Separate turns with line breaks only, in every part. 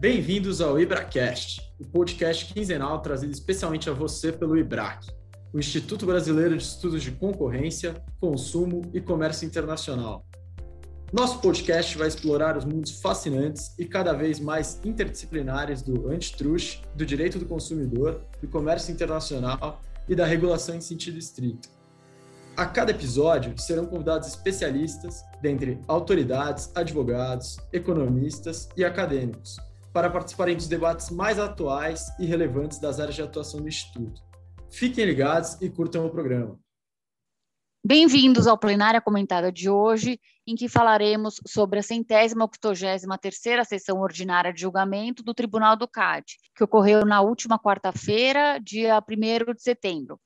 Bem-vindos ao IbraCast, o podcast quinzenal trazido especialmente a você pelo IBRAC, o Instituto Brasileiro de Estudos de Concorrência, Consumo e Comércio Internacional. Nosso podcast vai explorar os mundos fascinantes e cada vez mais interdisciplinares do antitrust, do direito do consumidor, do comércio internacional e da regulação em sentido estrito. A cada episódio serão convidados especialistas, dentre autoridades, advogados, economistas e acadêmicos, para participarem dos debates mais atuais e relevantes das áreas de atuação do Instituto. Fiquem ligados e curtam o programa.
Bem-vindos ao Plenária Comentada de hoje, em que falaremos sobre a centésima octogésima terceira sessão ordinária de julgamento do Tribunal do CAD, que ocorreu na última quarta-feira, dia 1 de setembro.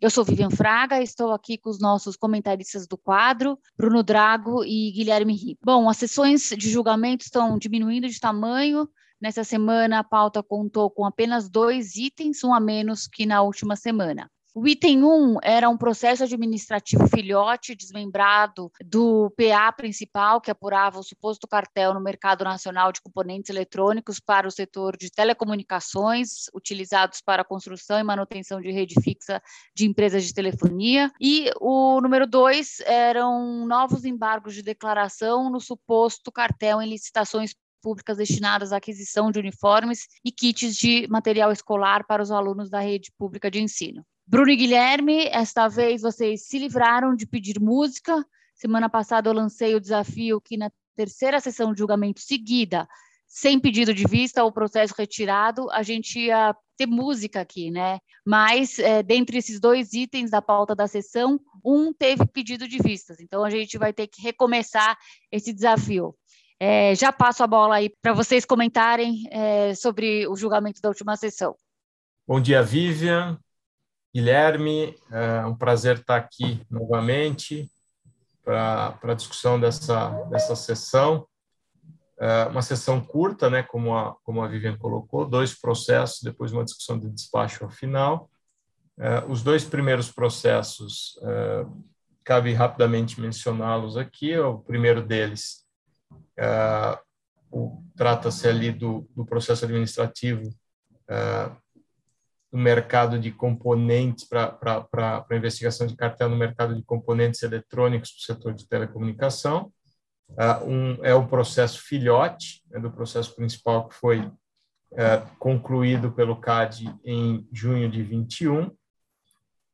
Eu sou Vivian Fraga, estou aqui com os nossos comentaristas do quadro, Bruno Drago e Guilherme Ribeiro. Bom, as sessões de julgamento estão diminuindo de tamanho, Nessa semana, a pauta contou com apenas dois itens, um a menos que na última semana. O item 1 era um processo administrativo filhote desmembrado do PA principal, que apurava o suposto cartel no mercado nacional de componentes eletrônicos para o setor de telecomunicações, utilizados para a construção e manutenção de rede fixa de empresas de telefonia. E o número 2 eram novos embargos de declaração no suposto cartel em licitações públicas destinadas à aquisição de uniformes e kits de material escolar para os alunos da rede pública de ensino. Bruno e Guilherme, esta vez vocês se livraram de pedir música. Semana passada eu lancei o desafio que na terceira sessão de julgamento seguida, sem pedido de vista ou processo retirado, a gente ia ter música aqui, né? Mas, é, dentre esses dois itens da pauta da sessão, um teve pedido de vistas. Então, a gente vai ter que recomeçar esse desafio. É, já passo a bola aí para vocês comentarem é, sobre o julgamento da última sessão.
Bom dia, Vivian, Guilherme, é um prazer estar aqui novamente para a discussão dessa, dessa sessão. É uma sessão curta, né, como a, como a Vivian colocou, dois processos, depois uma discussão de despacho ao final. É, os dois primeiros processos, é, cabe rapidamente mencioná-los aqui. O primeiro deles Uh, Trata-se ali do, do, processo administrativo uh, do mercado de componentes para investigação de cartel no mercado de componentes eletrônicos para o setor de telecomunicação. Uh, um, é o processo filhote é do processo principal que foi concluído pelo CAD em junho de 21.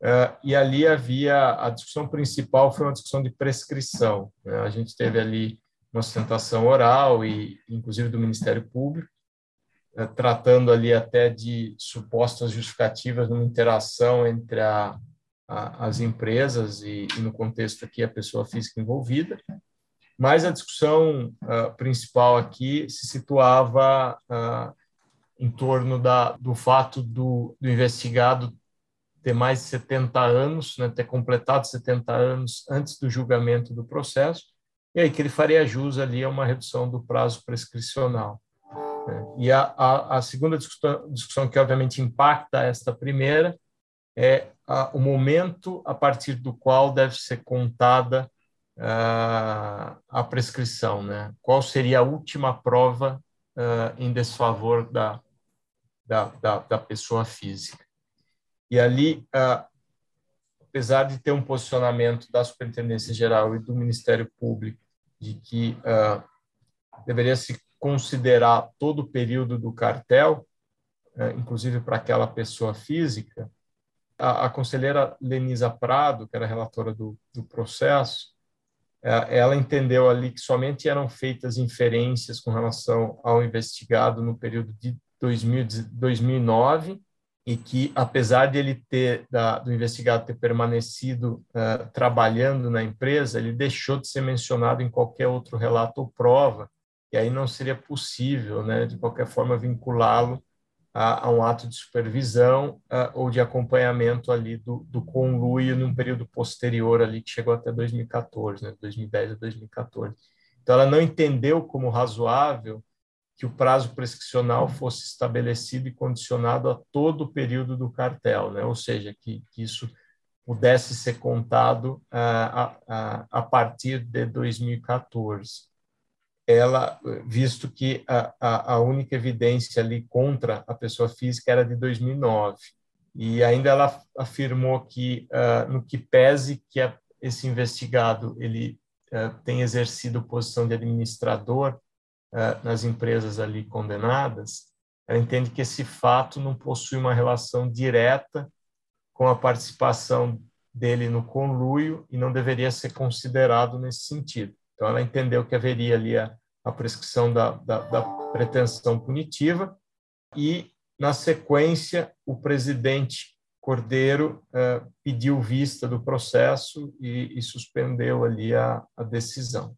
Uh, e ali havia a discussão principal foi uma discussão de prescrição. Né? A gente teve ali uma sustentação oral e, inclusive, do Ministério Público, eh, tratando ali até de supostas justificativas numa interação entre a, a, as empresas e, e, no contexto aqui, a pessoa física envolvida. Mas a discussão uh, principal aqui se situava uh, em torno da, do fato do, do investigado ter mais de 70 anos, né, ter completado 70 anos antes do julgamento do processo, e aí que ele faria jus ali a uma redução do prazo prescricional. Né? E a, a, a, segunda discussão, discussão, que obviamente impacta esta primeira é a, o momento a partir do qual deve ser contada uh, a prescrição, né? Qual seria a última prova uh, em desfavor da, da, da, da, pessoa física? E ali, uh, apesar de ter um posicionamento da Superintendência Geral e do Ministério Público de que uh, deveria se considerar todo o período do cartel, uh, inclusive para aquela pessoa física, a, a, conselheira Lenisa Prado, que era relatora do, do processo, uh, ela entendeu ali que somente eram feitas inferências com relação ao investigado no período de 2000, 2009 e que, apesar de ele ter, da, do investigado ter permanecido uh, trabalhando na empresa, ele deixou de ser mencionado em qualquer outro relato ou prova, e aí não seria possível, né, de qualquer forma, vinculá-lo a, a, um ato de supervisão uh, ou de acompanhamento ali do, do conluio num período posterior ali, que chegou até 2014, né, 2010 a 2014. Então, ela não entendeu como razoável que o prazo prescricional fosse estabelecido e condicionado a todo o período do cartel, né? ou seja, que, que isso pudesse ser contado uh, a, a, a, partir de 2014. ela, visto que a, a, única evidência ali contra a pessoa física era de 2009. E ainda ela afirmou que, uh, no que pese que a, esse investigado ele uh, tem exercido posição de administrador nas empresas ali condenadas, ela entende que esse fato não possui uma relação direta com a participação dele no conluio e não deveria ser considerado nesse sentido. Então, ela entendeu que haveria ali a, a prescrição da, da, da, pretensão punitiva e, na sequência, o presidente Cordeiro eh, pediu vista do processo e, e suspendeu ali a, a, decisão.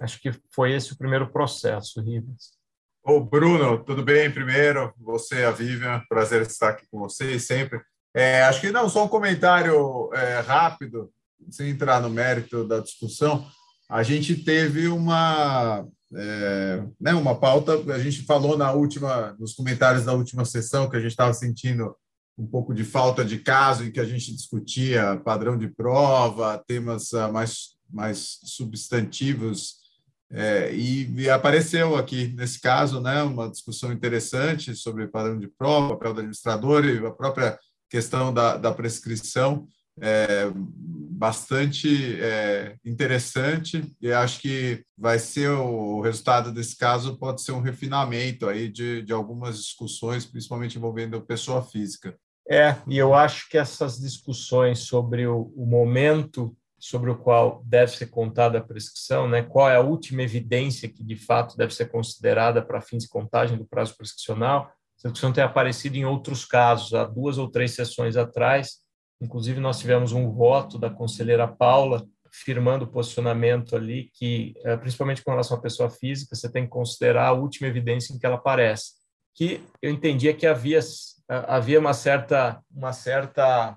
Acho que foi esse o primeiro processo, Ribas.
Ô, Bruno, tudo bem? Primeiro, você, a Vivian, prazer estar aqui com vocês sempre. É, acho que não, só um comentário é, rápido, sem entrar no mérito da discussão. A gente teve uma, é, né, uma pauta, a gente falou na última, nos comentários da última sessão que a gente estava sentindo um pouco de falta de caso em que a gente discutia padrão de prova, temas ah, mais, mais substantivos, é, e, e, apareceu aqui, nesse caso, né, uma discussão interessante sobre padrão de prova, papel do administrador e a própria questão da, da prescrição é bastante é, interessante e acho que vai ser o, o, resultado desse caso pode ser um refinamento aí de, de algumas discussões, principalmente envolvendo pessoa física.
É, e eu acho que essas discussões sobre o, o momento sobre o qual deve ser contada a prescrição, né? qual é a última evidência que de fato deve ser considerada para fins de contagem do prazo prescricional, essa discussão tem aparecido em outros casos, há duas ou três sessões atrás. Inclusive, nós tivemos um voto da conselheira Paula firmando o posicionamento ali que, eh, principalmente com relação à pessoa física, você tem que considerar a última evidência em que ela aparece. Que eu entendia que havia havia uma certa uma certa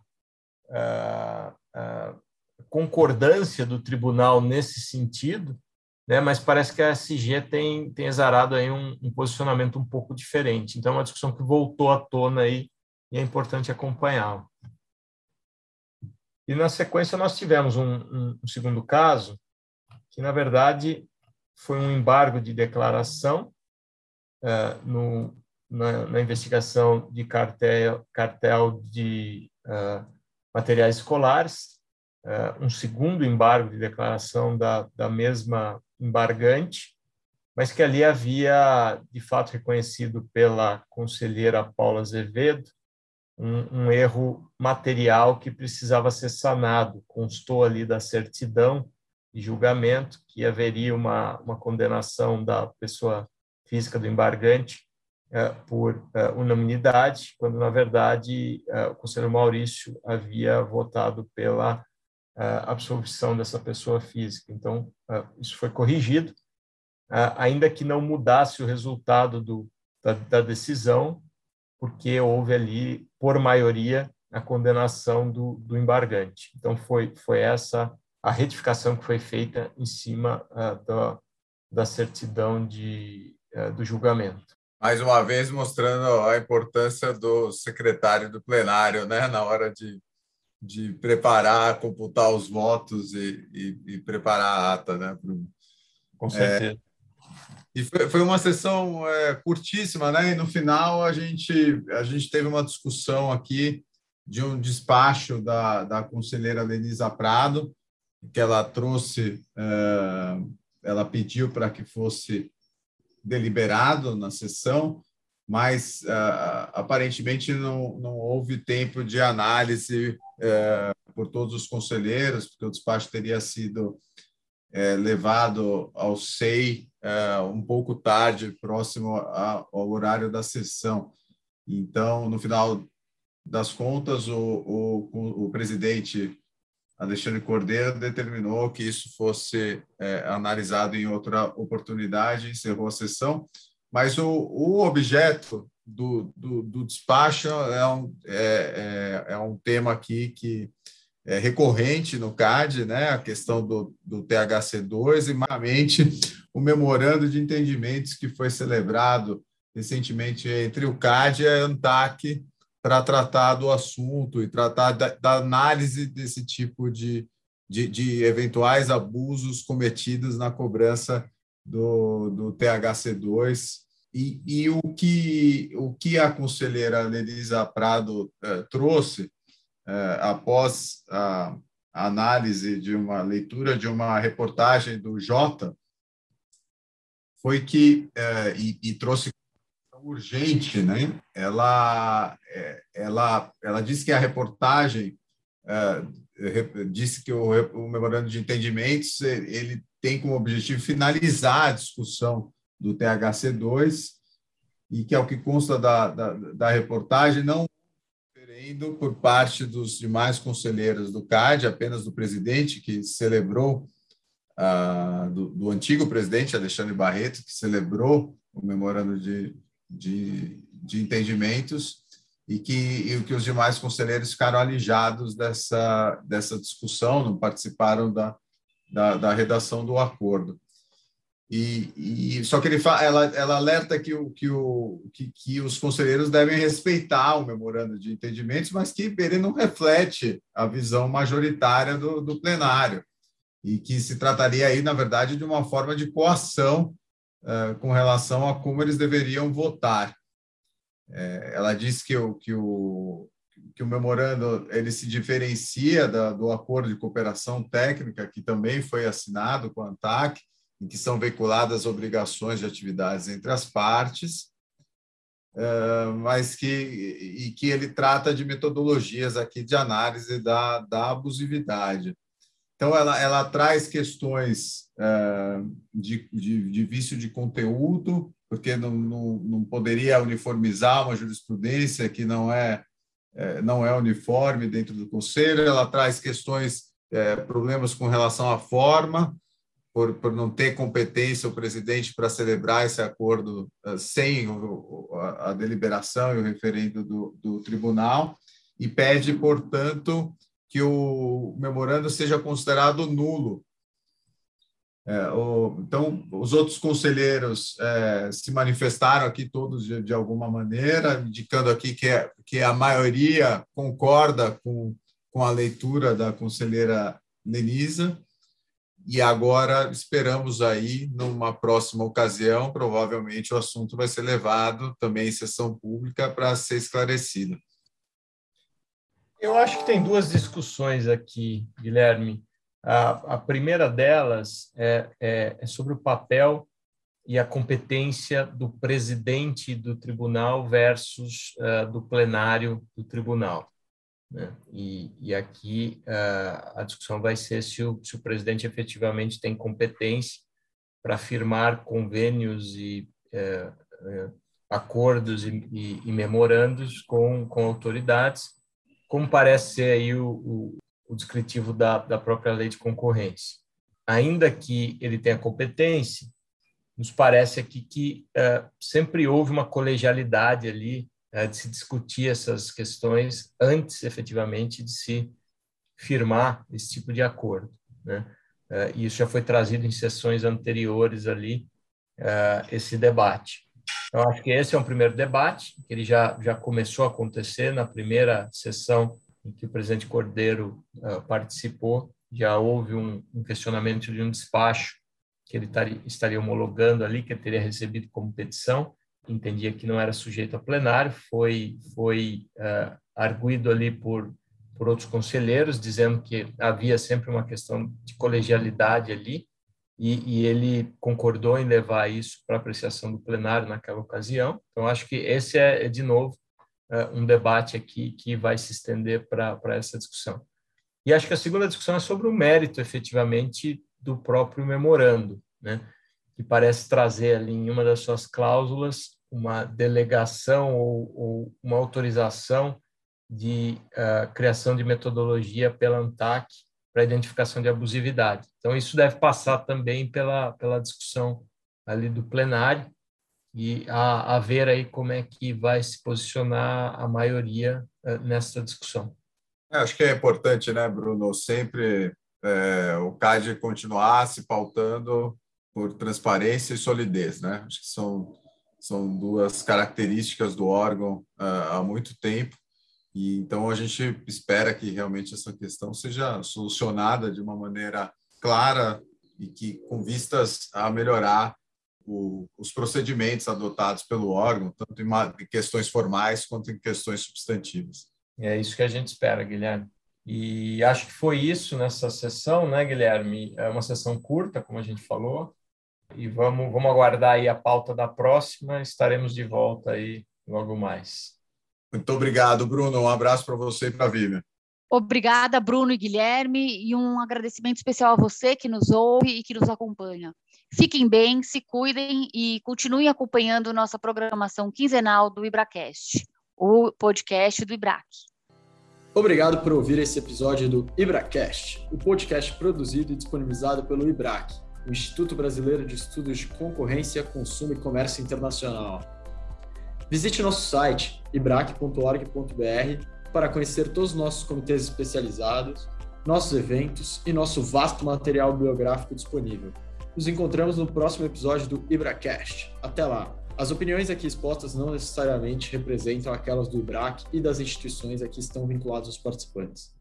uh, uh, concordância do tribunal nesse sentido, né? mas parece que a SG tem, tem exarado aí um, um posicionamento um pouco diferente. Então, é uma discussão que voltou à tona aí e é importante acompanhá-la. E, na sequência, nós tivemos um, um, um segundo caso, que, na verdade, foi um embargo de declaração uh, no, na, na, investigação de cartel, cartel de uh, materiais escolares, um segundo embargo de declaração da, da mesma embargante, mas que ali havia, de fato, reconhecido pela conselheira Paula Azevedo um, um erro material que precisava ser sanado. Constou ali da certidão de julgamento que haveria uma, uma condenação da pessoa física do embargante uh, por uh, unanimidade, quando, na verdade, uh, o conselheiro Maurício havia votado pela absolvição dessa pessoa física. Então, isso foi corrigido, ainda que não mudasse o resultado do, da, da decisão, porque houve ali, por maioria, a condenação do, do embargante. Então, foi, foi essa a retificação que foi feita em cima uh, da, da certidão de, uh, do julgamento.
Mais uma vez mostrando a importância do secretário do plenário, né, na hora de de preparar, computar os votos e, e, e preparar a ata, né?
Com certeza. É,
e foi, uma sessão é, curtíssima, né? E no final a gente a gente teve uma discussão aqui de um despacho da, da conselheira Denisa Prado, que ela trouxe, é, ela pediu para que fosse deliberado na sessão, mas uh, aparentemente não, não houve tempo de análise uh, por todos os conselheiros, porque o despacho teria sido uh, levado ao SEI um pouco tarde, próximo a, ao horário da sessão. Então, no final das contas, o, o, o presidente Alexandre Cordeiro determinou que isso fosse analisado em outra oportunidade, encerrou a sessão mas o, o objeto do, do, do despacho é um, é, é, é, um tema aqui que é recorrente no CAD, né? a questão do, do THC2 e, mainamente, o memorando de entendimentos que foi celebrado recentemente entre o CAD e a ANTAC para tratar do assunto e tratar da, da análise desse tipo de, de, de eventuais abusos cometidos na cobrança do, do THC2 e, e, o, que, o que a conselheira Lenisa Prado eh, trouxe eh, após a, análise de uma leitura de uma reportagem do Jota foi que, eh, e, e, trouxe urgente, né? ela, ela, ela disse que a reportagem disse que o, o memorando de entendimentos ele tem como objetivo finalizar a discussão do THC2 e que, é o que consta da, da, da reportagem, não referendo por parte dos demais conselheiros do CAD, apenas do presidente, que celebrou, ah, do, do, antigo presidente, Alexandre Barreto, que celebrou o memorando de, de, de entendimentos, e que, e que os demais conselheiros ficaram alijados dessa, dessa discussão, não participaram da, da, da redação do acordo. E, e, só que ele fala, ela, ela alerta que, o, que, o, que, que os conselheiros devem respeitar o memorando de entendimentos, mas que ele não reflete a visão majoritária do, do plenário e que se trataria aí, na verdade, de uma forma de coação uh, com relação a como eles deveriam votar. É, ela diz que o, que o, que o memorando ele se diferencia da, do acordo de cooperação técnica que também foi assinado com a ANTAC, em que são veiculadas obrigações de atividades entre as partes, uh, mas que e que ele trata de metodologias aqui de análise da, da abusividade. Então, ela, ela traz questões uh, de, de, de vício de conteúdo, porque não, não, não poderia uniformizar uma jurisprudência que não é, é não é uniforme dentro do conselho. Ela traz questões, é, problemas com relação à forma, por, por não ter competência o presidente para celebrar esse acordo uh, sem o, a, a, deliberação e o referendo do, do tribunal, e pede, portanto, que o memorando seja considerado nulo. É, o, então, os outros conselheiros é, se manifestaram aqui todos de, de, alguma maneira, indicando aqui que, é, que a maioria concorda com, com a leitura da conselheira Lenisa, e agora esperamos aí, numa próxima ocasião, provavelmente o assunto vai ser levado também em sessão pública para ser esclarecido.
Eu acho que tem duas discussões aqui, Guilherme. A, a primeira delas é, é, é sobre o papel e a competência do presidente do tribunal versus uh, do plenário do tribunal. Né? E, e, aqui uh, a discussão vai ser se o, se o presidente efetivamente tem competência para firmar convênios e uh, uh, acordos e, e, e, memorandos com, com autoridades, como parece ser aí o, o, o descritivo da, da própria lei de concorrência. Ainda que ele tenha competência, nos parece aqui que sempre houve uma colegialidade ali é, de se discutir essas questões antes, efetivamente, de se firmar esse tipo de acordo. Né? É, e isso já foi trazido em sessões anteriores ali, é, esse debate. Então, acho que esse é um primeiro debate, que ele já, já começou a acontecer na primeira sessão em que o presidente Cordeiro uh, participou, já houve um, um, questionamento de um despacho que ele estaria homologando ali, que ele teria recebido como petição, entendia que não era sujeito a plenário, foi, foi uh, arguído ali por, por outros conselheiros, dizendo que havia sempre uma questão de colegialidade ali, e, e ele concordou em levar isso para apreciação do plenário naquela ocasião. Então, acho que esse é, é de novo, uh, um debate aqui que vai se estender para essa discussão. E acho que a segunda discussão é sobre o mérito, efetivamente, do próprio memorando, né? Que parece trazer ali em uma das suas cláusulas uma delegação ou, ou uma autorização de uh, criação de metodologia pela ANTAC para identificação de abusividade. Então, isso deve passar também pela, pela discussão ali do plenário e a, a ver aí como é que vai se posicionar a maioria uh, nessa discussão.
É, acho que é importante, né, Bruno, sempre é, o CAD continuar se pautando por transparência e solidez, né? Acho que são são duas características do órgão uh, há muito tempo. E então a gente espera que realmente essa questão seja solucionada de uma maneira clara e que com vistas a melhorar o, os procedimentos adotados pelo órgão, tanto em questões formais quanto em questões substantivas.
É isso que a gente espera, Guilherme. E acho que foi isso nessa sessão, né, Guilherme? É uma sessão curta, como a gente falou, e vamos, vamos aguardar aí a pauta da próxima, estaremos de volta aí logo mais.
Muito obrigado, Bruno. Um abraço para você e para a Vivian.
Obrigada, Bruno e Guilherme, e um agradecimento especial a você que nos ouve e que nos acompanha. Fiquem bem, se cuidem e continuem acompanhando nossa programação quinzenal do IbraCast, o podcast do IBRAC.
Obrigado por ouvir esse episódio do IbraCast, o podcast produzido e disponibilizado pelo IBRAC, o Instituto Brasileiro de Estudos de Concorrência, Consumo e Comércio Internacional. Visite nosso site ibrac.org.br para conhecer todos os nossos comitês especializados, nossos eventos e nosso vasto material biográfico disponível. Nos encontramos no próximo episódio do IbraCast. Até lá! As opiniões aqui expostas não necessariamente representam aquelas do IBRAC e das instituições a que estão vinculados os participantes.